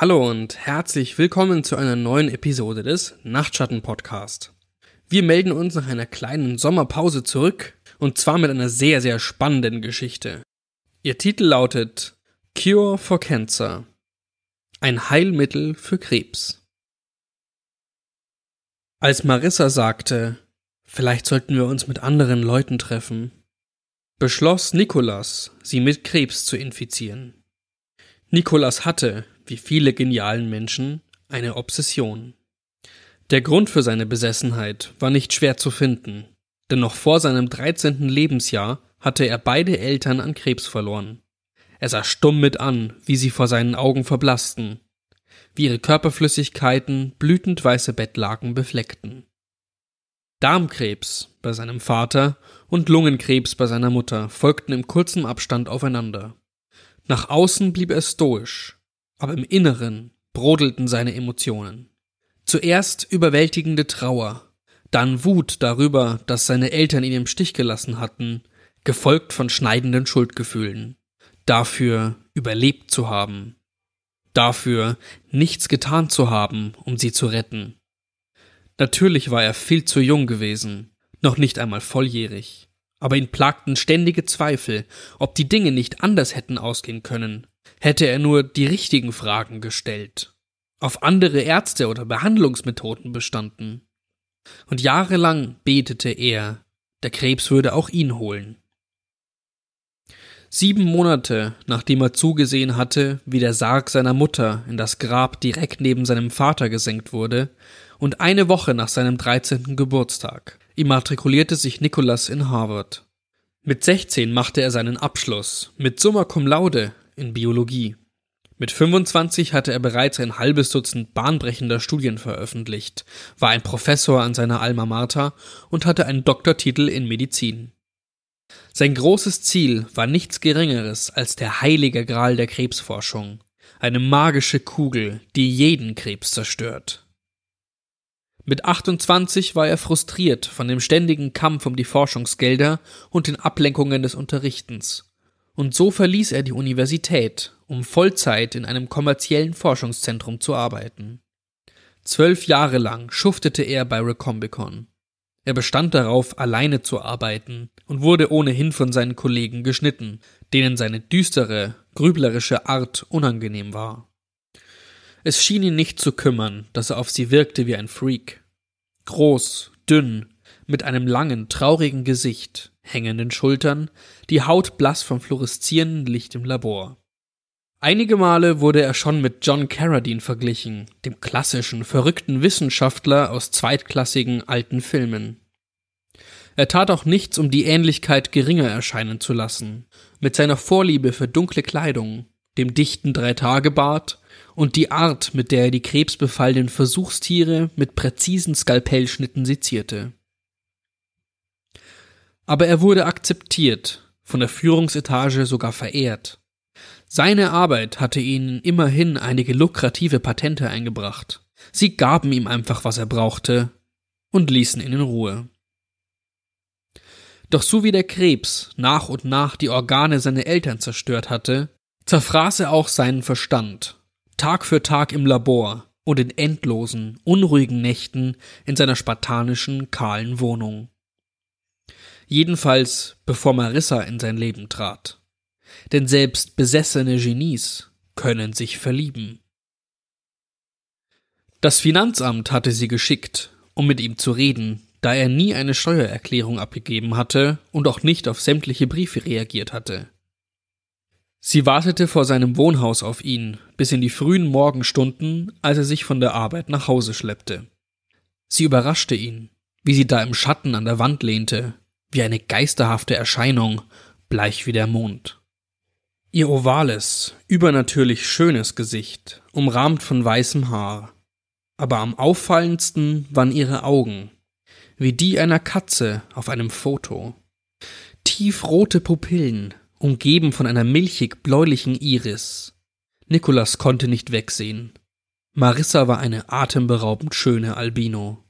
Hallo und herzlich willkommen zu einer neuen Episode des Nachtschatten Podcast. Wir melden uns nach einer kleinen Sommerpause zurück und zwar mit einer sehr, sehr spannenden Geschichte. Ihr Titel lautet Cure for Cancer. Ein Heilmittel für Krebs. Als Marissa sagte, vielleicht sollten wir uns mit anderen Leuten treffen, beschloss Nikolas, sie mit Krebs zu infizieren. Nikolas hatte, wie viele genialen Menschen, eine Obsession. Der Grund für seine Besessenheit war nicht schwer zu finden, denn noch vor seinem 13. Lebensjahr hatte er beide Eltern an Krebs verloren. Er sah stumm mit an, wie sie vor seinen Augen verblassten, wie ihre Körperflüssigkeiten blütend weiße Bettlaken befleckten. Darmkrebs bei seinem Vater und Lungenkrebs bei seiner Mutter folgten im kurzen Abstand aufeinander. Nach außen blieb er stoisch, aber im Inneren brodelten seine Emotionen. Zuerst überwältigende Trauer, dann Wut darüber, dass seine Eltern ihn im Stich gelassen hatten, gefolgt von schneidenden Schuldgefühlen. Dafür überlebt zu haben. Dafür nichts getan zu haben, um sie zu retten. Natürlich war er viel zu jung gewesen, noch nicht einmal volljährig aber ihn plagten ständige Zweifel, ob die Dinge nicht anders hätten ausgehen können, hätte er nur die richtigen Fragen gestellt, auf andere Ärzte oder Behandlungsmethoden bestanden. Und jahrelang betete er, der Krebs würde auch ihn holen. Sieben Monate, nachdem er zugesehen hatte, wie der Sarg seiner Mutter in das Grab direkt neben seinem Vater gesenkt wurde, und eine Woche nach seinem dreizehnten Geburtstag, immatrikulierte sich Nicholas in Harvard. Mit 16 machte er seinen Abschluss, mit Summa Cum Laude in Biologie. Mit 25 hatte er bereits ein halbes Dutzend bahnbrechender Studien veröffentlicht, war ein Professor an seiner Alma Mater und hatte einen Doktortitel in Medizin. Sein großes Ziel war nichts Geringeres als der heilige Gral der Krebsforschung, eine magische Kugel, die jeden Krebs zerstört. Mit 28 war er frustriert von dem ständigen Kampf um die Forschungsgelder und den Ablenkungen des Unterrichtens. Und so verließ er die Universität, um Vollzeit in einem kommerziellen Forschungszentrum zu arbeiten. Zwölf Jahre lang schuftete er bei Recombicon. Er bestand darauf, alleine zu arbeiten und wurde ohnehin von seinen Kollegen geschnitten, denen seine düstere, grüblerische Art unangenehm war. Es schien ihn nicht zu kümmern, dass er auf sie wirkte wie ein Freak. Groß, dünn, mit einem langen, traurigen Gesicht, hängenden Schultern, die Haut blass vom fluoreszierenden Licht im Labor. Einige Male wurde er schon mit John Carradine verglichen, dem klassischen, verrückten Wissenschaftler aus zweitklassigen alten Filmen. Er tat auch nichts, um die Ähnlichkeit geringer erscheinen zu lassen. Mit seiner Vorliebe für dunkle Kleidung, dem dichten Dreitagebart und die Art, mit der er die krebsbefallenen Versuchstiere mit präzisen Skalpellschnitten sezierte. Aber er wurde akzeptiert, von der Führungsetage sogar verehrt. Seine Arbeit hatte ihnen immerhin einige lukrative Patente eingebracht. Sie gaben ihm einfach, was er brauchte, und ließen ihn in Ruhe. Doch so wie der Krebs nach und nach die Organe seiner Eltern zerstört hatte, zerfraß er auch seinen Verstand Tag für Tag im Labor und in endlosen, unruhigen Nächten in seiner spartanischen, kahlen Wohnung. Jedenfalls bevor Marissa in sein Leben trat. Denn selbst besessene Genies können sich verlieben. Das Finanzamt hatte sie geschickt, um mit ihm zu reden, da er nie eine Steuererklärung abgegeben hatte und auch nicht auf sämtliche Briefe reagiert hatte. Sie wartete vor seinem Wohnhaus auf ihn bis in die frühen Morgenstunden, als er sich von der Arbeit nach Hause schleppte. Sie überraschte ihn, wie sie da im Schatten an der Wand lehnte, wie eine geisterhafte Erscheinung, bleich wie der Mond. Ihr ovales, übernatürlich schönes Gesicht, umrahmt von weißem Haar. Aber am auffallendsten waren ihre Augen, wie die einer Katze auf einem Foto. Tiefrote Pupillen, umgeben von einer milchig-bläulichen Iris. Nikolas konnte nicht wegsehen. Marissa war eine atemberaubend schöne Albino.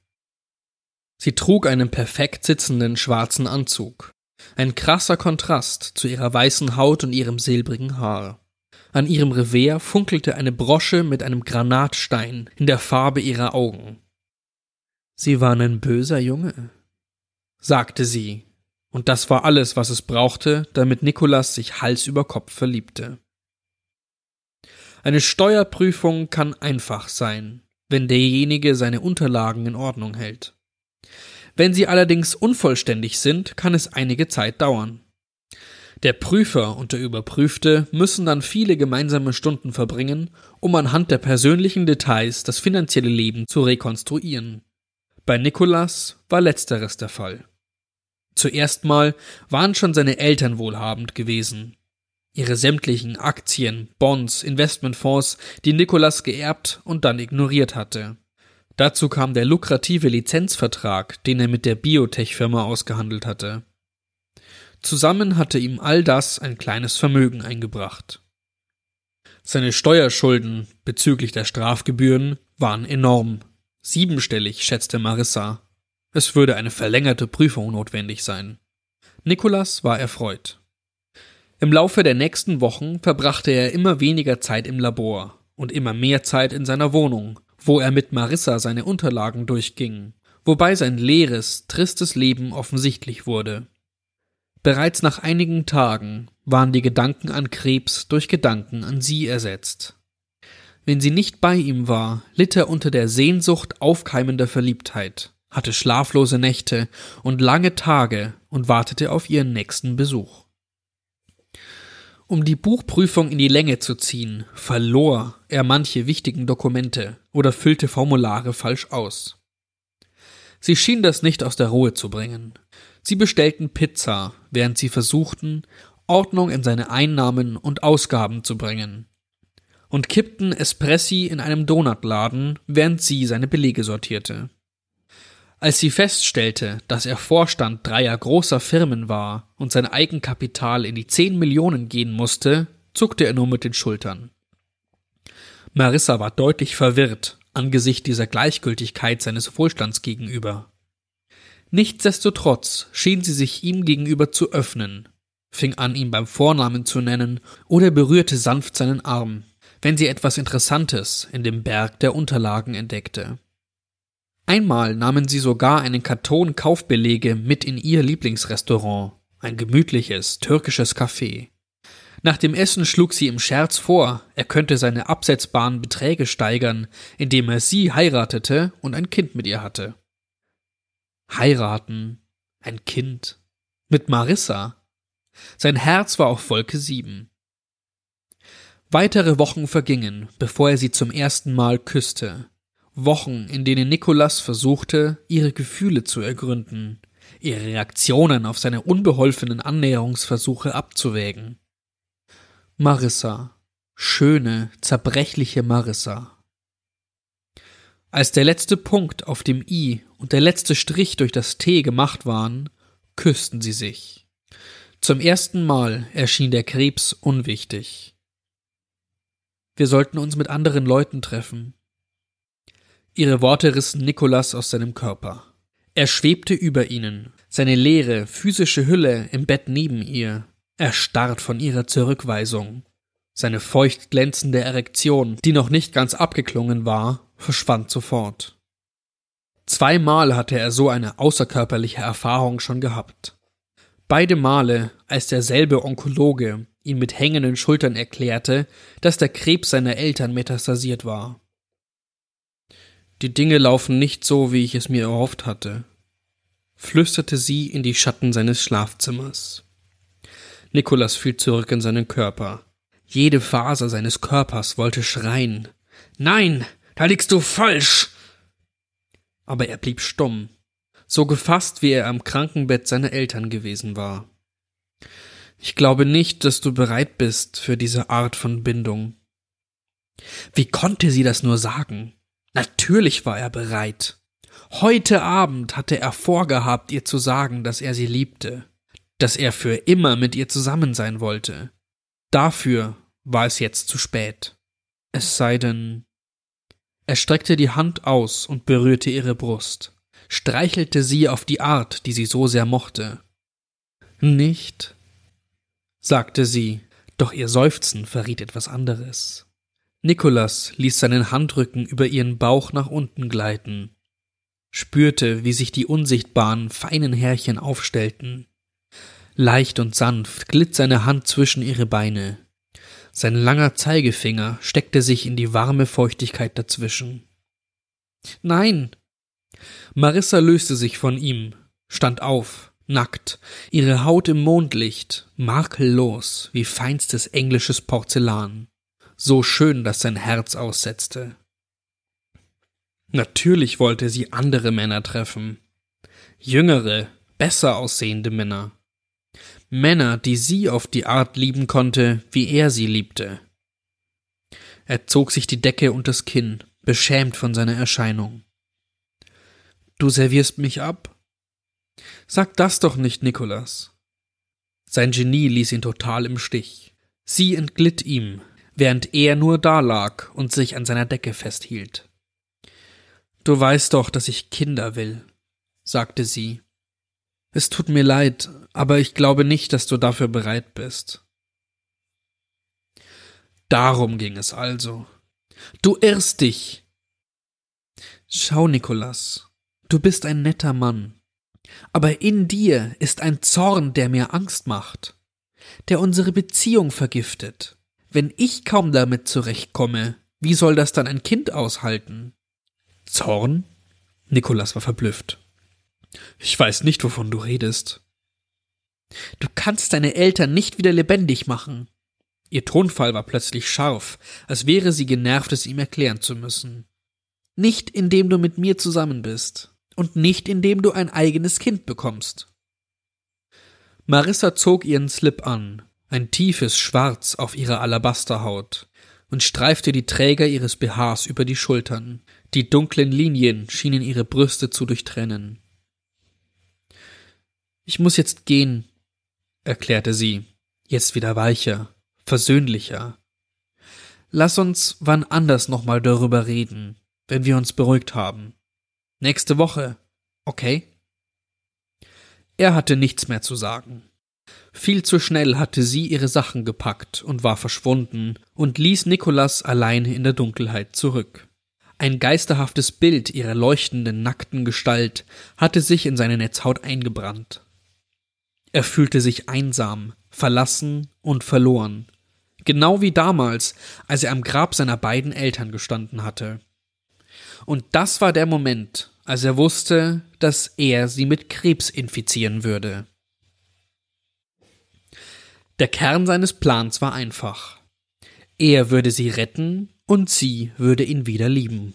Sie trug einen perfekt sitzenden schwarzen Anzug. Ein krasser Kontrast zu ihrer weißen Haut und ihrem silbrigen Haar. An ihrem Revers funkelte eine Brosche mit einem Granatstein in der Farbe ihrer Augen. Sie waren ein böser Junge, sagte sie, und das war alles, was es brauchte, damit Nikolas sich Hals über Kopf verliebte. Eine Steuerprüfung kann einfach sein, wenn derjenige seine Unterlagen in Ordnung hält. Wenn sie allerdings unvollständig sind, kann es einige Zeit dauern. Der Prüfer und der Überprüfte müssen dann viele gemeinsame Stunden verbringen, um anhand der persönlichen Details das finanzielle Leben zu rekonstruieren. Bei Nikolas war letzteres der Fall. Zuerst mal waren schon seine Eltern wohlhabend gewesen. Ihre sämtlichen Aktien, Bonds, Investmentfonds, die Nikolas geerbt und dann ignoriert hatte. Dazu kam der lukrative Lizenzvertrag, den er mit der Biotech-Firma ausgehandelt hatte. Zusammen hatte ihm all das ein kleines Vermögen eingebracht. Seine Steuerschulden bezüglich der Strafgebühren waren enorm. Siebenstellig, schätzte Marissa. Es würde eine verlängerte Prüfung notwendig sein. Nikolas war erfreut. Im Laufe der nächsten Wochen verbrachte er immer weniger Zeit im Labor und immer mehr Zeit in seiner Wohnung, wo er mit Marissa seine Unterlagen durchging, wobei sein leeres, tristes Leben offensichtlich wurde. Bereits nach einigen Tagen waren die Gedanken an Krebs durch Gedanken an sie ersetzt. Wenn sie nicht bei ihm war, litt er unter der Sehnsucht aufkeimender Verliebtheit hatte schlaflose Nächte und lange Tage und wartete auf ihren nächsten Besuch. Um die Buchprüfung in die Länge zu ziehen, verlor er manche wichtigen Dokumente oder füllte Formulare falsch aus. Sie schien das nicht aus der Ruhe zu bringen. Sie bestellten Pizza, während sie versuchten, Ordnung in seine Einnahmen und Ausgaben zu bringen. Und kippten Espressi in einem Donutladen, während sie seine Belege sortierte. Als sie feststellte, dass er Vorstand dreier großer Firmen war und sein Eigenkapital in die zehn Millionen gehen musste, zuckte er nur mit den Schultern. Marissa war deutlich verwirrt angesichts dieser Gleichgültigkeit seines Wohlstands gegenüber. Nichtsdestotrotz schien sie sich ihm gegenüber zu öffnen, fing an, ihn beim Vornamen zu nennen oder berührte sanft seinen Arm, wenn sie etwas Interessantes in dem Berg der Unterlagen entdeckte. Einmal nahmen sie sogar einen Karton Kaufbelege mit in ihr Lieblingsrestaurant, ein gemütliches türkisches Café. Nach dem Essen schlug sie im Scherz vor, er könnte seine absetzbaren Beträge steigern, indem er sie heiratete und ein Kind mit ihr hatte. Heiraten, ein Kind, mit Marissa. Sein Herz war auf Wolke sieben. Weitere Wochen vergingen, bevor er sie zum ersten Mal küsste, Wochen, in denen Nikolas versuchte, ihre Gefühle zu ergründen, ihre Reaktionen auf seine unbeholfenen Annäherungsversuche abzuwägen. Marissa, schöne, zerbrechliche Marissa. Als der letzte Punkt auf dem I und der letzte Strich durch das T gemacht waren, küssten sie sich. Zum ersten Mal erschien der Krebs unwichtig. Wir sollten uns mit anderen Leuten treffen, Ihre Worte rissen Nikolas aus seinem Körper. Er schwebte über ihnen, seine leere, physische Hülle im Bett neben ihr, erstarrt von ihrer Zurückweisung. Seine feucht glänzende Erektion, die noch nicht ganz abgeklungen war, verschwand sofort. Zweimal hatte er so eine außerkörperliche Erfahrung schon gehabt. Beide Male, als derselbe Onkologe ihn mit hängenden Schultern erklärte, dass der Krebs seiner Eltern metastasiert war. Die Dinge laufen nicht so, wie ich es mir erhofft hatte, flüsterte sie in die Schatten seines Schlafzimmers. Nikolas fiel zurück in seinen Körper. Jede Faser seines Körpers wollte schreien. Nein, da liegst du falsch. Aber er blieb stumm, so gefasst, wie er am Krankenbett seiner Eltern gewesen war. Ich glaube nicht, dass du bereit bist für diese Art von Bindung. Wie konnte sie das nur sagen? Natürlich war er bereit. Heute Abend hatte er vorgehabt, ihr zu sagen, dass er sie liebte, dass er für immer mit ihr zusammen sein wollte. Dafür war es jetzt zu spät. Es sei denn. Er streckte die Hand aus und berührte ihre Brust, streichelte sie auf die Art, die sie so sehr mochte. Nicht, sagte sie, Doch ihr Seufzen verriet etwas anderes. Nikolas ließ seinen Handrücken über ihren Bauch nach unten gleiten, spürte, wie sich die unsichtbaren, feinen Härchen aufstellten. Leicht und sanft glitt seine Hand zwischen ihre Beine. Sein langer Zeigefinger steckte sich in die warme Feuchtigkeit dazwischen. Nein! Marissa löste sich von ihm, stand auf, nackt, ihre Haut im Mondlicht, makellos wie feinstes englisches Porzellan so schön, dass sein Herz aussetzte. Natürlich wollte sie andere Männer treffen. Jüngere, besser aussehende Männer. Männer, die sie auf die Art lieben konnte, wie er sie liebte. Er zog sich die Decke unters Kinn, beschämt von seiner Erscheinung. Du servierst mich ab? Sag das doch nicht, Nikolas. Sein Genie ließ ihn total im Stich. Sie entglitt ihm, während er nur dalag und sich an seiner Decke festhielt. Du weißt doch, dass ich Kinder will, sagte sie. Es tut mir leid, aber ich glaube nicht, dass du dafür bereit bist. Darum ging es also. Du irrst dich. Schau, Nikolas, du bist ein netter Mann, aber in dir ist ein Zorn, der mir Angst macht, der unsere Beziehung vergiftet. Wenn ich kaum damit zurechtkomme, wie soll das dann ein Kind aushalten? Zorn? Nikolas war verblüfft. Ich weiß nicht, wovon du redest. Du kannst deine Eltern nicht wieder lebendig machen. Ihr Tonfall war plötzlich scharf, als wäre sie genervt, es ihm erklären zu müssen. Nicht indem du mit mir zusammen bist und nicht indem du ein eigenes Kind bekommst. Marissa zog ihren Slip an, ein tiefes Schwarz auf ihrer Alabasterhaut, und streifte die Träger ihres BHs über die Schultern. Die dunklen Linien schienen ihre Brüste zu durchtrennen. Ich muss jetzt gehen, erklärte sie, jetzt wieder weicher, versöhnlicher. Lass uns wann anders nochmal darüber reden, wenn wir uns beruhigt haben. Nächste Woche, okay? Er hatte nichts mehr zu sagen. Viel zu schnell hatte sie ihre Sachen gepackt und war verschwunden und ließ Nikolas allein in der Dunkelheit zurück. Ein geisterhaftes Bild ihrer leuchtenden, nackten Gestalt hatte sich in seine Netzhaut eingebrannt. Er fühlte sich einsam, verlassen und verloren, genau wie damals, als er am Grab seiner beiden Eltern gestanden hatte. Und das war der Moment, als er wusste, dass er sie mit Krebs infizieren würde. Der Kern seines Plans war einfach. Er würde sie retten und sie würde ihn wieder lieben.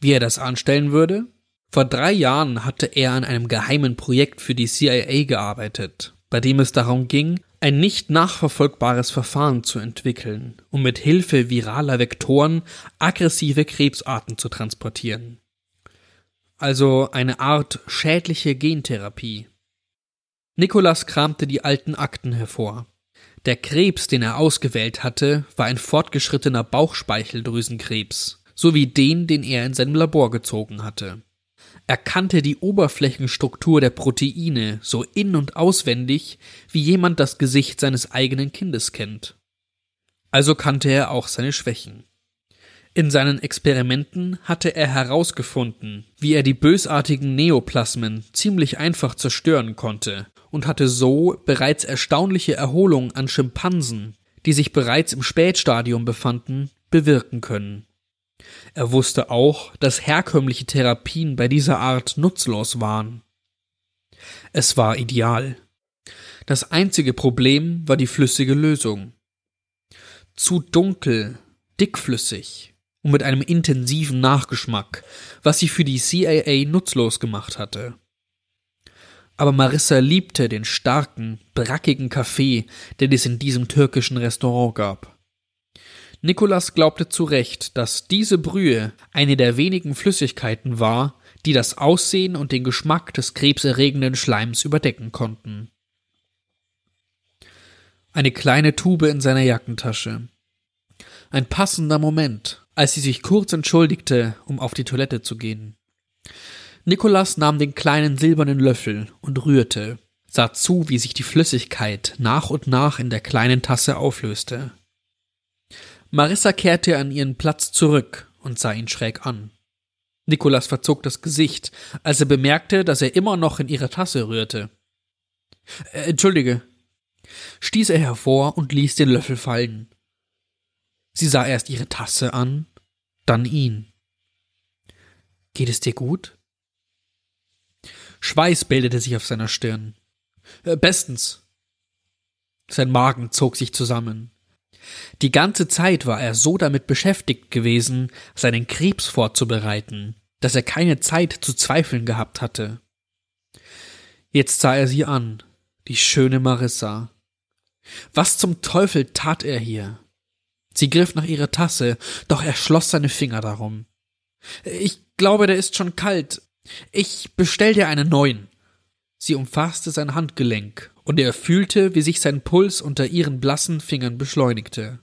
Wie er das anstellen würde? Vor drei Jahren hatte er an einem geheimen Projekt für die CIA gearbeitet, bei dem es darum ging, ein nicht nachverfolgbares Verfahren zu entwickeln, um mit Hilfe viraler Vektoren aggressive Krebsarten zu transportieren. Also eine Art schädliche Gentherapie. Nikolas kramte die alten Akten hervor. Der Krebs, den er ausgewählt hatte, war ein fortgeschrittener Bauchspeicheldrüsenkrebs, sowie den, den er in seinem Labor gezogen hatte. Er kannte die Oberflächenstruktur der Proteine so in und auswendig, wie jemand das Gesicht seines eigenen Kindes kennt. Also kannte er auch seine Schwächen. In seinen Experimenten hatte er herausgefunden, wie er die bösartigen Neoplasmen ziemlich einfach zerstören konnte und hatte so bereits erstaunliche Erholung an Schimpansen, die sich bereits im Spätstadium befanden, bewirken können. Er wusste auch, dass herkömmliche Therapien bei dieser Art nutzlos waren. Es war ideal. Das einzige Problem war die flüssige Lösung. Zu dunkel, dickflüssig und mit einem intensiven Nachgeschmack, was sie für die CIA nutzlos gemacht hatte aber Marissa liebte den starken, brackigen Kaffee, den es in diesem türkischen Restaurant gab. Nikolas glaubte zu Recht, dass diese Brühe eine der wenigen Flüssigkeiten war, die das Aussehen und den Geschmack des krebserregenden Schleims überdecken konnten. Eine kleine Tube in seiner Jackentasche. Ein passender Moment, als sie sich kurz entschuldigte, um auf die Toilette zu gehen. Nikolas nahm den kleinen silbernen Löffel und rührte, sah zu, wie sich die Flüssigkeit nach und nach in der kleinen Tasse auflöste. Marissa kehrte an ihren Platz zurück und sah ihn schräg an. Nikolas verzog das Gesicht, als er bemerkte, dass er immer noch in ihrer Tasse rührte. Äh, Entschuldige, stieß er hervor und ließ den Löffel fallen. Sie sah erst ihre Tasse an, dann ihn. Geht es dir gut? Schweiß bildete sich auf seiner Stirn. Äh, bestens. Sein Magen zog sich zusammen. Die ganze Zeit war er so damit beschäftigt gewesen, seinen Krebs vorzubereiten, dass er keine Zeit zu zweifeln gehabt hatte. Jetzt sah er sie an, die schöne Marissa. Was zum Teufel tat er hier? Sie griff nach ihrer Tasse, doch er schloss seine Finger darum. Ich glaube, der ist schon kalt. Ich bestell dir einen neuen. Sie umfasste sein Handgelenk, und er fühlte, wie sich sein Puls unter ihren blassen Fingern beschleunigte.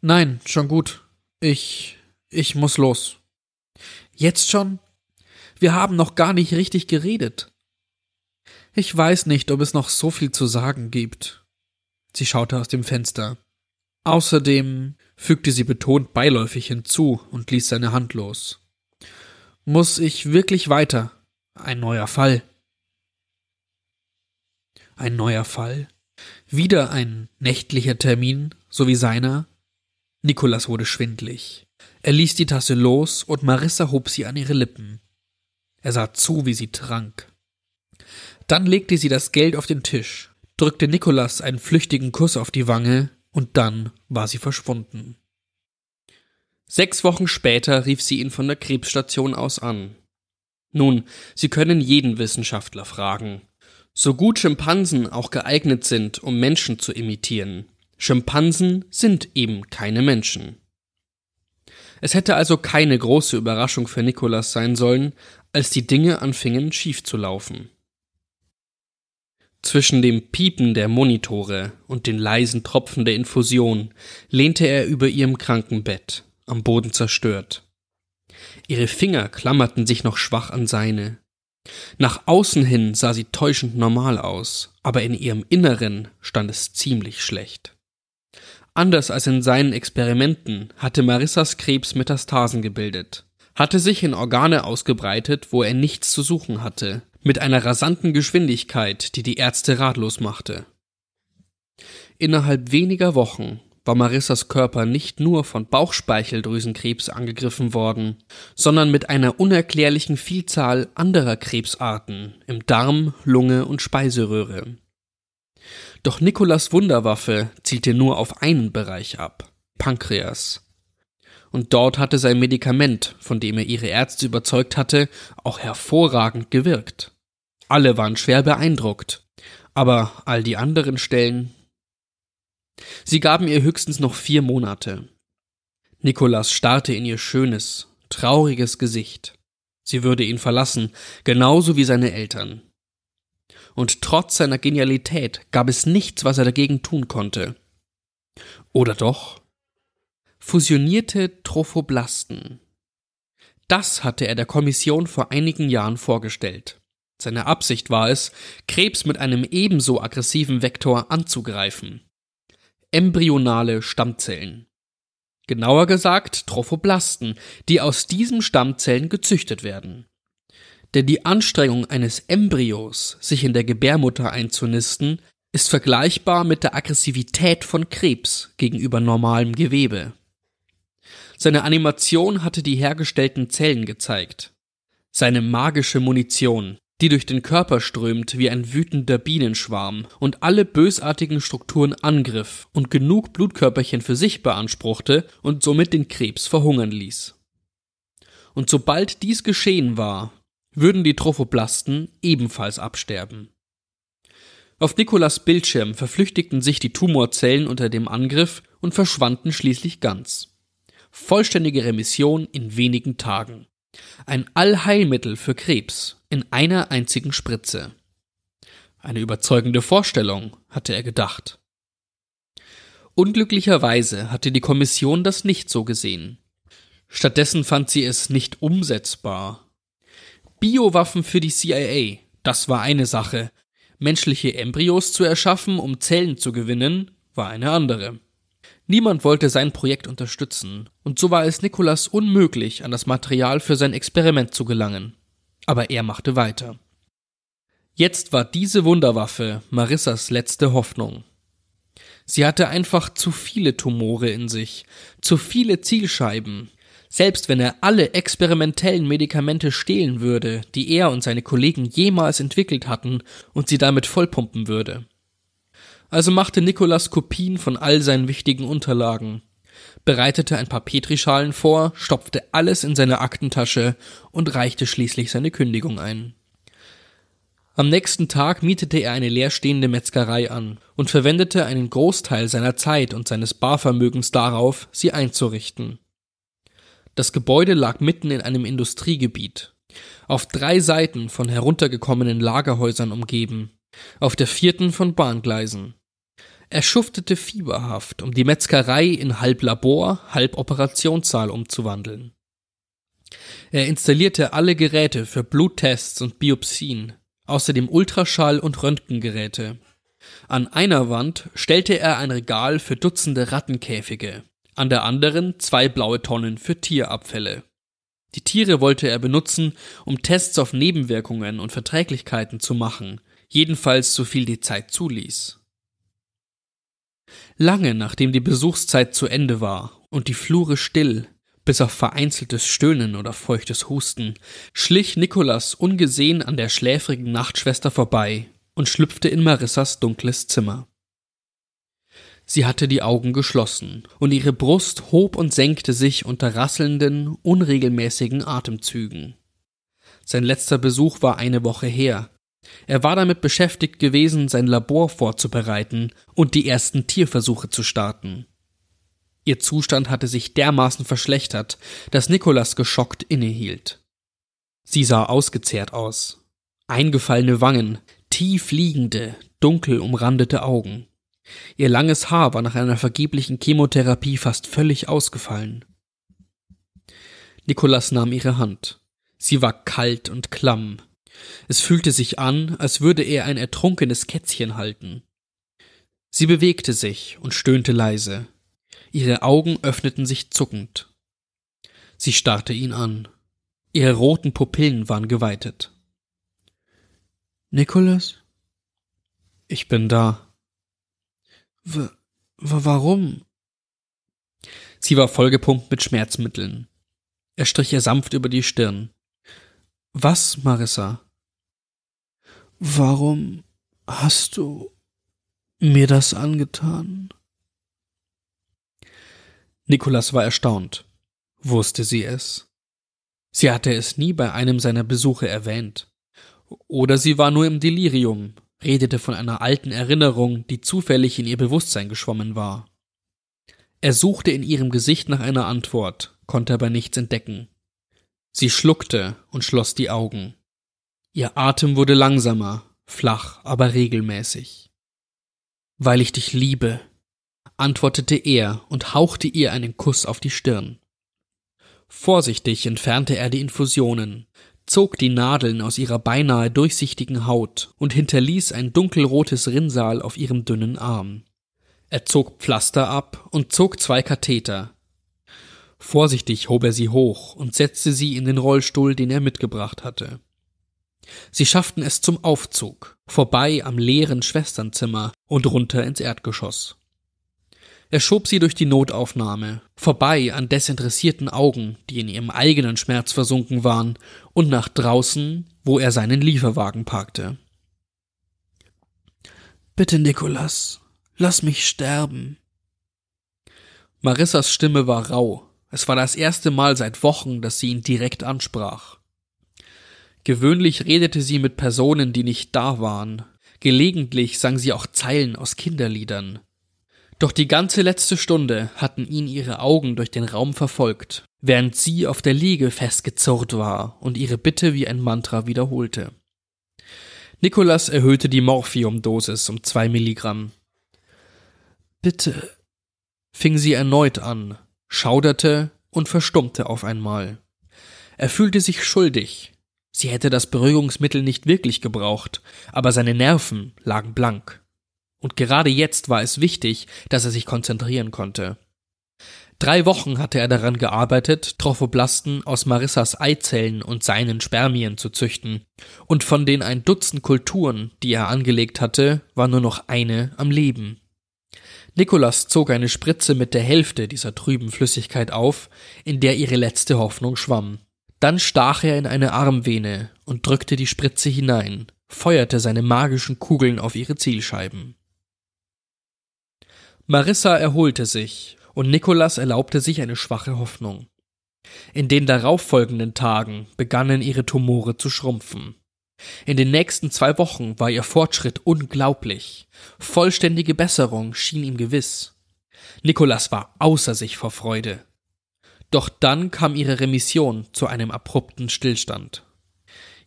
Nein, schon gut. Ich. ich muss los. Jetzt schon? Wir haben noch gar nicht richtig geredet. Ich weiß nicht, ob es noch so viel zu sagen gibt. Sie schaute aus dem Fenster. Außerdem fügte sie betont beiläufig hinzu und ließ seine Hand los. Muss ich wirklich weiter? Ein neuer Fall. Ein neuer Fall? Wieder ein nächtlicher Termin, so wie seiner? Nikolas wurde schwindlig. Er ließ die Tasse los und Marissa hob sie an ihre Lippen. Er sah zu, wie sie trank. Dann legte sie das Geld auf den Tisch, drückte Nikolas einen flüchtigen Kuss auf die Wange und dann war sie verschwunden. Sechs Wochen später rief sie ihn von der Krebsstation aus an. Nun, Sie können jeden Wissenschaftler fragen. So gut Schimpansen auch geeignet sind, um Menschen zu imitieren, Schimpansen sind eben keine Menschen. Es hätte also keine große Überraschung für Nikolas sein sollen, als die Dinge anfingen schief zu laufen. Zwischen dem Piepen der Monitore und den leisen Tropfen der Infusion lehnte er über ihrem Krankenbett, am Boden zerstört. Ihre Finger klammerten sich noch schwach an seine. Nach außen hin sah sie täuschend normal aus, aber in ihrem Inneren stand es ziemlich schlecht. Anders als in seinen Experimenten hatte Marissas Krebs Metastasen gebildet, hatte sich in Organe ausgebreitet, wo er nichts zu suchen hatte, mit einer rasanten Geschwindigkeit, die die Ärzte ratlos machte. Innerhalb weniger Wochen war Marissas Körper nicht nur von Bauchspeicheldrüsenkrebs angegriffen worden, sondern mit einer unerklärlichen Vielzahl anderer Krebsarten im Darm, Lunge und Speiseröhre. Doch Nikolas Wunderwaffe zielte nur auf einen Bereich ab, Pankreas. Und dort hatte sein Medikament, von dem er ihre Ärzte überzeugt hatte, auch hervorragend gewirkt. Alle waren schwer beeindruckt, aber all die anderen Stellen Sie gaben ihr höchstens noch vier Monate. Nikolas starrte in ihr schönes, trauriges Gesicht. Sie würde ihn verlassen, genauso wie seine Eltern. Und trotz seiner Genialität gab es nichts, was er dagegen tun konnte. Oder doch? Fusionierte Trophoblasten. Das hatte er der Kommission vor einigen Jahren vorgestellt. Seine Absicht war es, Krebs mit einem ebenso aggressiven Vektor anzugreifen embryonale Stammzellen. Genauer gesagt Trophoblasten, die aus diesen Stammzellen gezüchtet werden. Denn die Anstrengung eines Embryos, sich in der Gebärmutter einzunisten, ist vergleichbar mit der Aggressivität von Krebs gegenüber normalem Gewebe. Seine Animation hatte die hergestellten Zellen gezeigt. Seine magische Munition, die durch den Körper strömt wie ein wütender Bienenschwarm und alle bösartigen Strukturen angriff und genug Blutkörperchen für sich beanspruchte und somit den Krebs verhungern ließ. Und sobald dies geschehen war, würden die Trophoblasten ebenfalls absterben. Auf Nikolas Bildschirm verflüchtigten sich die Tumorzellen unter dem Angriff und verschwanden schließlich ganz. Vollständige Remission in wenigen Tagen. Ein Allheilmittel für Krebs in einer einzigen Spritze. Eine überzeugende Vorstellung, hatte er gedacht. Unglücklicherweise hatte die Kommission das nicht so gesehen. Stattdessen fand sie es nicht umsetzbar. Biowaffen für die CIA, das war eine Sache. Menschliche Embryos zu erschaffen, um Zellen zu gewinnen, war eine andere. Niemand wollte sein Projekt unterstützen, und so war es Nikolas unmöglich, an das Material für sein Experiment zu gelangen. Aber er machte weiter. Jetzt war diese Wunderwaffe Marissas letzte Hoffnung. Sie hatte einfach zu viele Tumore in sich, zu viele Zielscheiben. Selbst wenn er alle experimentellen Medikamente stehlen würde, die er und seine Kollegen jemals entwickelt hatten, und sie damit vollpumpen würde. Also machte Nikolas Kopien von all seinen wichtigen Unterlagen, bereitete ein paar Petrischalen vor, stopfte alles in seine Aktentasche und reichte schließlich seine Kündigung ein. Am nächsten Tag mietete er eine leerstehende Metzgerei an und verwendete einen Großteil seiner Zeit und seines Barvermögens darauf, sie einzurichten. Das Gebäude lag mitten in einem Industriegebiet, auf drei Seiten von heruntergekommenen Lagerhäusern umgeben, auf der vierten von Bahngleisen. Er schuftete fieberhaft, um die Metzgerei in halb Labor, halb Operationssaal umzuwandeln. Er installierte alle Geräte für Bluttests und Biopsien, außerdem Ultraschall- und Röntgengeräte. An einer Wand stellte er ein Regal für Dutzende Rattenkäfige, an der anderen zwei blaue Tonnen für Tierabfälle. Die Tiere wollte er benutzen, um Tests auf Nebenwirkungen und Verträglichkeiten zu machen, jedenfalls so viel die Zeit zuließ. Lange nachdem die Besuchszeit zu Ende war und die Flure still, bis auf vereinzeltes Stöhnen oder feuchtes Husten, schlich Nikolas ungesehen an der schläfrigen Nachtschwester vorbei und schlüpfte in Marissas dunkles Zimmer. Sie hatte die Augen geschlossen, und ihre Brust hob und senkte sich unter rasselnden, unregelmäßigen Atemzügen. Sein letzter Besuch war eine Woche her. Er war damit beschäftigt gewesen, sein Labor vorzubereiten und die ersten Tierversuche zu starten. Ihr Zustand hatte sich dermaßen verschlechtert, dass Nikolas geschockt innehielt. Sie sah ausgezehrt aus. Eingefallene Wangen, tief liegende, dunkel umrandete Augen. Ihr langes Haar war nach einer vergeblichen Chemotherapie fast völlig ausgefallen. Nikolas nahm ihre Hand. Sie war kalt und klamm. Es fühlte sich an, als würde er ein ertrunkenes Kätzchen halten. Sie bewegte sich und stöhnte leise. Ihre Augen öffneten sich zuckend. Sie starrte ihn an. Ihre roten Pupillen waren geweitet. Nicholas? Ich bin da. W warum? Sie war vollgepumpt mit Schmerzmitteln. Er strich ihr sanft über die Stirn. Was, Marissa? Warum hast du mir das angetan? Nikolas war erstaunt. Wusste sie es? Sie hatte es nie bei einem seiner Besuche erwähnt. Oder sie war nur im Delirium, redete von einer alten Erinnerung, die zufällig in ihr Bewusstsein geschwommen war. Er suchte in ihrem Gesicht nach einer Antwort, konnte aber nichts entdecken. Sie schluckte und schloss die Augen. Ihr Atem wurde langsamer, flach, aber regelmäßig. Weil ich dich liebe, antwortete er und hauchte ihr einen Kuss auf die Stirn. Vorsichtig entfernte er die Infusionen, zog die Nadeln aus ihrer beinahe durchsichtigen Haut und hinterließ ein dunkelrotes Rinnsal auf ihrem dünnen Arm. Er zog Pflaster ab und zog zwei Katheter. Vorsichtig hob er sie hoch und setzte sie in den Rollstuhl, den er mitgebracht hatte. Sie schafften es zum Aufzug, vorbei am leeren Schwesternzimmer und runter ins Erdgeschoss. Er schob sie durch die Notaufnahme, vorbei an desinteressierten Augen, die in ihrem eigenen Schmerz versunken waren, und nach draußen, wo er seinen Lieferwagen parkte. Bitte, Nikolas, lass mich sterben. Marissas Stimme war rau. Es war das erste Mal seit Wochen, dass sie ihn direkt ansprach. Gewöhnlich redete sie mit Personen, die nicht da waren. Gelegentlich sang sie auch Zeilen aus Kinderliedern. Doch die ganze letzte Stunde hatten ihn ihre Augen durch den Raum verfolgt, während sie auf der Liege festgezurrt war und ihre Bitte wie ein Mantra wiederholte. Nikolas erhöhte die Morphiumdosis um zwei Milligramm. Bitte, fing sie erneut an, schauderte und verstummte auf einmal. Er fühlte sich schuldig. Sie hätte das Beruhigungsmittel nicht wirklich gebraucht, aber seine Nerven lagen blank. Und gerade jetzt war es wichtig, dass er sich konzentrieren konnte. Drei Wochen hatte er daran gearbeitet, Trophoblasten aus Marissas Eizellen und seinen Spermien zu züchten, und von den ein Dutzend Kulturen, die er angelegt hatte, war nur noch eine am Leben. Nikolas zog eine Spritze mit der Hälfte dieser trüben Flüssigkeit auf, in der ihre letzte Hoffnung schwamm. Dann stach er in eine Armvene und drückte die Spritze hinein, feuerte seine magischen Kugeln auf ihre Zielscheiben. Marissa erholte sich und Nikolas erlaubte sich eine schwache Hoffnung. In den darauffolgenden Tagen begannen ihre Tumore zu schrumpfen. In den nächsten zwei Wochen war ihr Fortschritt unglaublich. Vollständige Besserung schien ihm gewiss. Nikolas war außer sich vor Freude. Doch dann kam ihre Remission zu einem abrupten Stillstand.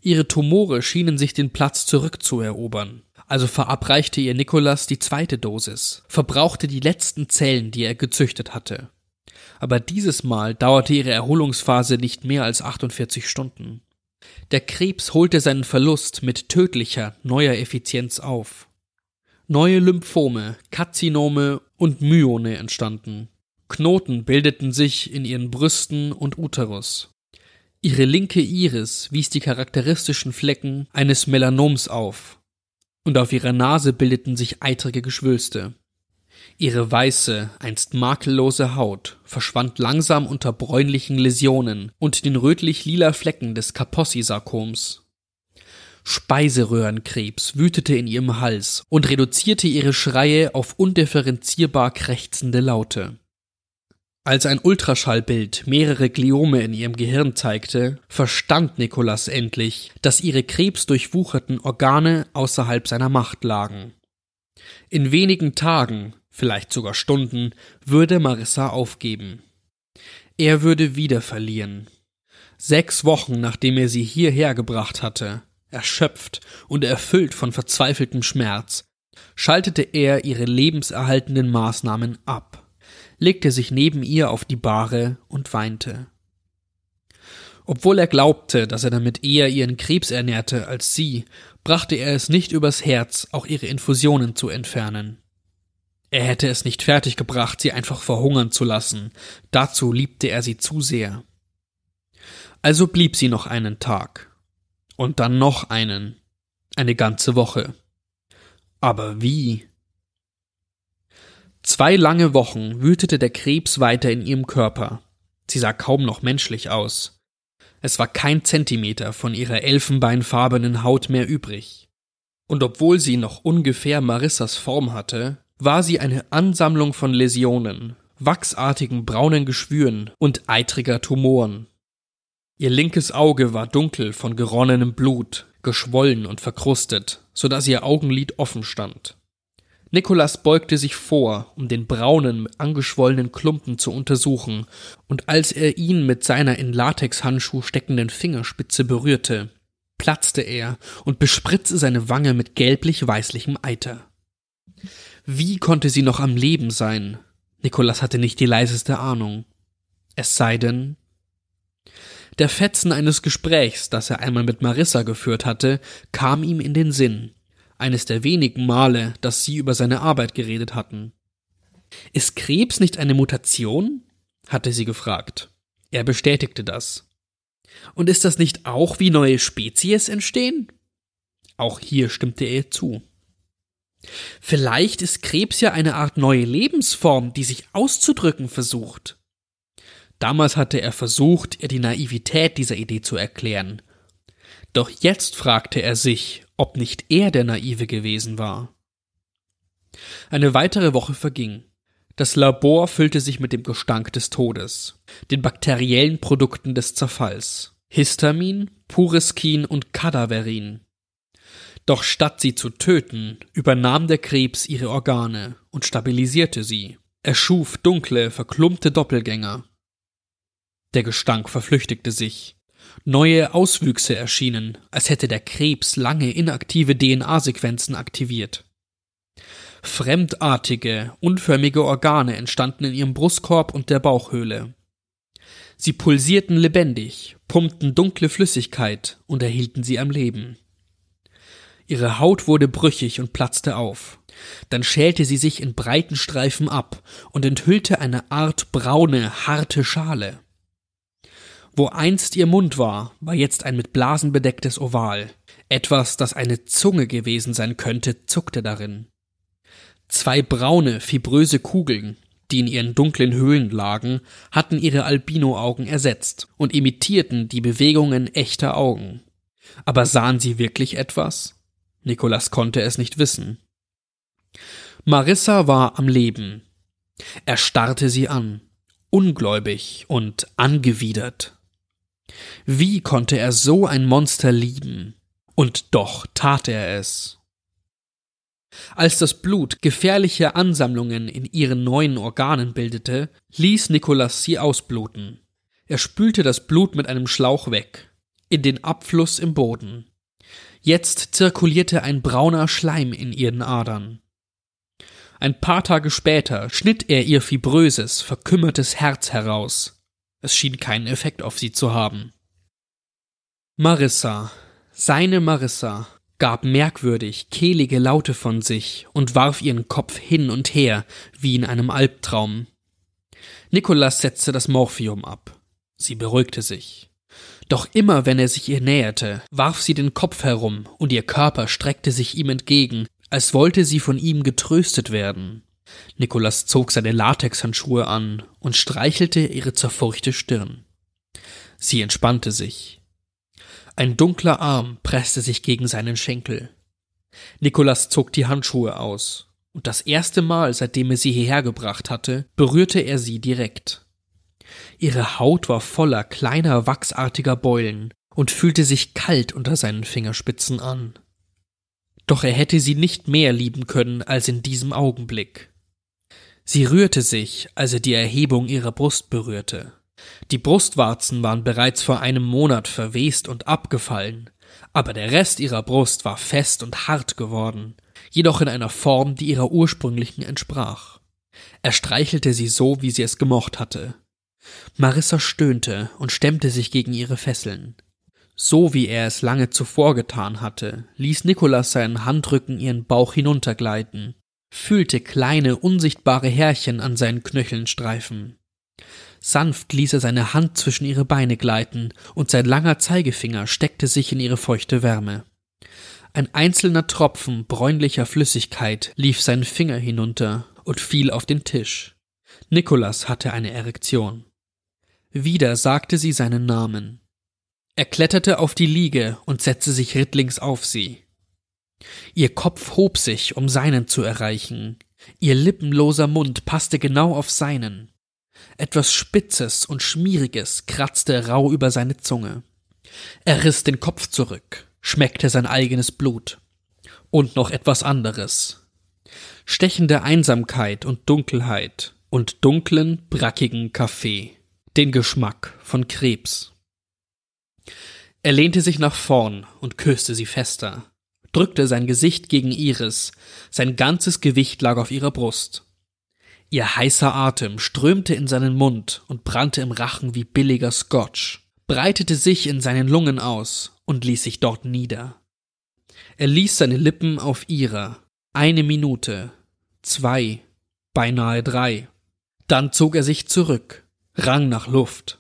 Ihre Tumore schienen sich den Platz zurückzuerobern. Also verabreichte ihr Nikolas die zweite Dosis, verbrauchte die letzten Zellen, die er gezüchtet hatte. Aber dieses Mal dauerte ihre Erholungsphase nicht mehr als 48 Stunden. Der Krebs holte seinen Verlust mit tödlicher, neuer Effizienz auf. Neue Lymphome, Karzinome und Myone entstanden. Knoten bildeten sich in ihren Brüsten und Uterus. Ihre linke Iris wies die charakteristischen Flecken eines Melanoms auf, und auf ihrer Nase bildeten sich eitrige Geschwülste. Ihre weiße, einst makellose Haut verschwand langsam unter bräunlichen Läsionen und den rötlich-lila Flecken des Kapossi-Sarkoms. Speiseröhrenkrebs wütete in ihrem Hals und reduzierte ihre Schreie auf undifferenzierbar krächzende Laute. Als ein Ultraschallbild mehrere Gliome in ihrem Gehirn zeigte, verstand Nikolas endlich, dass ihre krebsdurchwucherten Organe außerhalb seiner Macht lagen. In wenigen Tagen, vielleicht sogar Stunden, würde Marissa aufgeben. Er würde wieder verlieren. Sechs Wochen nachdem er sie hierher gebracht hatte, erschöpft und erfüllt von verzweifeltem Schmerz, schaltete er ihre lebenserhaltenden Maßnahmen ab legte sich neben ihr auf die Bahre und weinte. Obwohl er glaubte, dass er damit eher ihren Krebs ernährte als sie, brachte er es nicht übers Herz, auch ihre Infusionen zu entfernen. Er hätte es nicht fertiggebracht, sie einfach verhungern zu lassen, dazu liebte er sie zu sehr. Also blieb sie noch einen Tag. Und dann noch einen. Eine ganze Woche. Aber wie? Zwei lange Wochen wütete der Krebs weiter in ihrem Körper. Sie sah kaum noch menschlich aus. Es war kein Zentimeter von ihrer elfenbeinfarbenen Haut mehr übrig. Und obwohl sie noch ungefähr Marissas Form hatte, war sie eine Ansammlung von Läsionen, wachsartigen braunen Geschwüren und eitriger Tumoren. Ihr linkes Auge war dunkel von geronnenem Blut, geschwollen und verkrustet, so dass ihr Augenlid offen stand. Nikolas beugte sich vor, um den braunen, angeschwollenen Klumpen zu untersuchen, und als er ihn mit seiner in Latexhandschuh steckenden Fingerspitze berührte, platzte er und bespritzte seine Wange mit gelblich-weißlichem Eiter. Wie konnte sie noch am Leben sein? Nikolas hatte nicht die leiseste Ahnung. Es sei denn. Der Fetzen eines Gesprächs, das er einmal mit Marissa geführt hatte, kam ihm in den Sinn eines der wenigen Male, dass sie über seine Arbeit geredet hatten. Ist Krebs nicht eine Mutation? hatte sie gefragt. Er bestätigte das. Und ist das nicht auch, wie neue Spezies entstehen? Auch hier stimmte er zu. Vielleicht ist Krebs ja eine Art neue Lebensform, die sich auszudrücken versucht. Damals hatte er versucht, ihr die Naivität dieser Idee zu erklären. Doch jetzt fragte er sich, ob nicht er der Naive gewesen war. Eine weitere Woche verging. Das Labor füllte sich mit dem Gestank des Todes, den bakteriellen Produkten des Zerfalls, Histamin, Puriskin und Kadaverin. Doch statt sie zu töten, übernahm der Krebs ihre Organe und stabilisierte sie. Er schuf dunkle, verklumpte Doppelgänger. Der Gestank verflüchtigte sich. Neue Auswüchse erschienen, als hätte der Krebs lange inaktive DNA-Sequenzen aktiviert. Fremdartige, unförmige Organe entstanden in ihrem Brustkorb und der Bauchhöhle. Sie pulsierten lebendig, pumpten dunkle Flüssigkeit und erhielten sie am Leben. Ihre Haut wurde brüchig und platzte auf. Dann schälte sie sich in breiten Streifen ab und enthüllte eine Art braune, harte Schale. Wo einst ihr Mund war, war jetzt ein mit Blasen bedecktes Oval. Etwas, das eine Zunge gewesen sein könnte, zuckte darin. Zwei braune, fibröse Kugeln, die in ihren dunklen Höhlen lagen, hatten ihre Albinoaugen ersetzt und imitierten die Bewegungen echter Augen. Aber sahen sie wirklich etwas? Nikolas konnte es nicht wissen. Marissa war am Leben. Er starrte sie an, ungläubig und angewidert. Wie konnte er so ein Monster lieben? Und doch tat er es. Als das Blut gefährliche Ansammlungen in ihren neuen Organen bildete, ließ Nikolas sie ausbluten. Er spülte das Blut mit einem Schlauch weg, in den Abfluss im Boden. Jetzt zirkulierte ein brauner Schleim in ihren Adern. Ein paar Tage später schnitt er ihr fibröses, verkümmertes Herz heraus. Es schien keinen Effekt auf sie zu haben. Marissa, seine Marissa, gab merkwürdig kehlige Laute von sich und warf ihren Kopf hin und her, wie in einem Albtraum. Nikolas setzte das Morphium ab. Sie beruhigte sich. Doch immer wenn er sich ihr näherte, warf sie den Kopf herum und ihr Körper streckte sich ihm entgegen, als wollte sie von ihm getröstet werden. Nikolas zog seine Latexhandschuhe an und streichelte ihre zerfurchte Stirn. Sie entspannte sich. Ein dunkler Arm presste sich gegen seinen Schenkel. Nikolas zog die Handschuhe aus, und das erste Mal, seitdem er sie hierher gebracht hatte, berührte er sie direkt. Ihre Haut war voller kleiner wachsartiger Beulen und fühlte sich kalt unter seinen Fingerspitzen an. Doch er hätte sie nicht mehr lieben können als in diesem Augenblick. Sie rührte sich, als er die Erhebung ihrer Brust berührte. Die Brustwarzen waren bereits vor einem Monat verwest und abgefallen, aber der Rest ihrer Brust war fest und hart geworden, jedoch in einer Form, die ihrer ursprünglichen entsprach. Er streichelte sie so, wie sie es gemocht hatte. Marissa stöhnte und stemmte sich gegen ihre Fesseln. So wie er es lange zuvor getan hatte, ließ Nikolas seinen Handrücken ihren Bauch hinuntergleiten, fühlte kleine, unsichtbare Härchen an seinen Knöcheln streifen. Sanft ließ er seine Hand zwischen ihre Beine gleiten, und sein langer Zeigefinger steckte sich in ihre feuchte Wärme. Ein einzelner Tropfen bräunlicher Flüssigkeit lief seinen Finger hinunter und fiel auf den Tisch. Nikolas hatte eine Erektion. Wieder sagte sie seinen Namen. Er kletterte auf die Liege und setzte sich rittlings auf sie. Ihr Kopf hob sich, um seinen zu erreichen. Ihr lippenloser Mund passte genau auf seinen. Etwas Spitzes und Schmieriges kratzte rau über seine Zunge. Er riss den Kopf zurück, schmeckte sein eigenes Blut. Und noch etwas anderes. Stechende Einsamkeit und Dunkelheit und dunklen, brackigen Kaffee. Den Geschmack von Krebs. Er lehnte sich nach vorn und küsste sie fester, drückte sein Gesicht gegen ihres, sein ganzes Gewicht lag auf ihrer Brust. Ihr heißer Atem strömte in seinen Mund und brannte im Rachen wie billiger Scotch, breitete sich in seinen Lungen aus und ließ sich dort nieder. Er ließ seine Lippen auf ihrer, eine Minute, zwei, beinahe drei. Dann zog er sich zurück, rang nach Luft.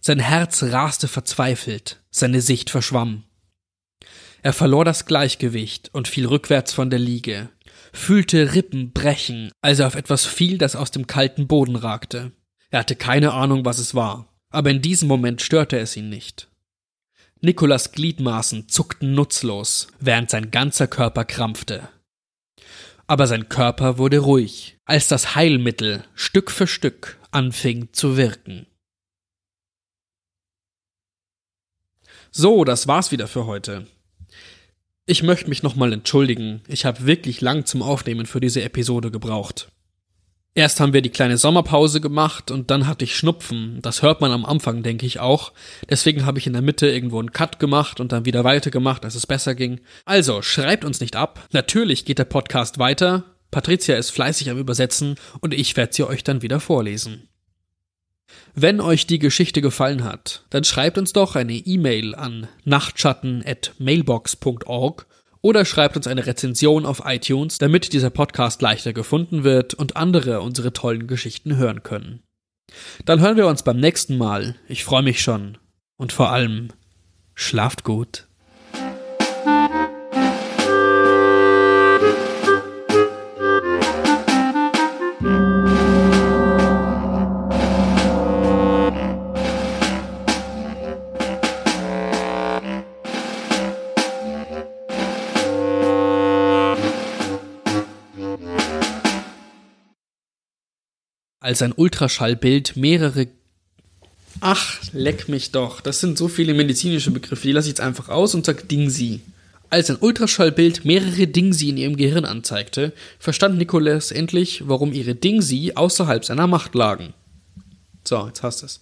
Sein Herz raste verzweifelt, seine Sicht verschwamm. Er verlor das Gleichgewicht und fiel rückwärts von der Liege, fühlte Rippen brechen, als er auf etwas fiel, das aus dem kalten Boden ragte. Er hatte keine Ahnung, was es war, aber in diesem Moment störte es ihn nicht. Nikolas Gliedmaßen zuckten nutzlos, während sein ganzer Körper krampfte. Aber sein Körper wurde ruhig, als das Heilmittel Stück für Stück anfing zu wirken. So, das war's wieder für heute. Ich möchte mich nochmal entschuldigen. Ich habe wirklich lang zum Aufnehmen für diese Episode gebraucht. Erst haben wir die kleine Sommerpause gemacht und dann hatte ich Schnupfen. Das hört man am Anfang, denke ich auch. Deswegen habe ich in der Mitte irgendwo einen Cut gemacht und dann wieder weitergemacht, als es besser ging. Also, schreibt uns nicht ab. Natürlich geht der Podcast weiter. Patricia ist fleißig am Übersetzen und ich werde sie euch dann wieder vorlesen. Wenn euch die Geschichte gefallen hat, dann schreibt uns doch eine E-Mail an nachtschatten@mailbox.org oder schreibt uns eine Rezension auf iTunes, damit dieser Podcast leichter gefunden wird und andere unsere tollen Geschichten hören können. Dann hören wir uns beim nächsten Mal. Ich freue mich schon. Und vor allem, schlaft gut. Als ein Ultraschallbild mehrere Ach, leck mich doch. Das sind so viele medizinische Begriffe, die lasse ich jetzt einfach aus und sage Dingsi. Als ein Ultraschallbild mehrere Dingsi in ihrem Gehirn anzeigte, verstand Nicholas endlich, warum ihre Dingsi außerhalb seiner Macht lagen. So, jetzt hast du es.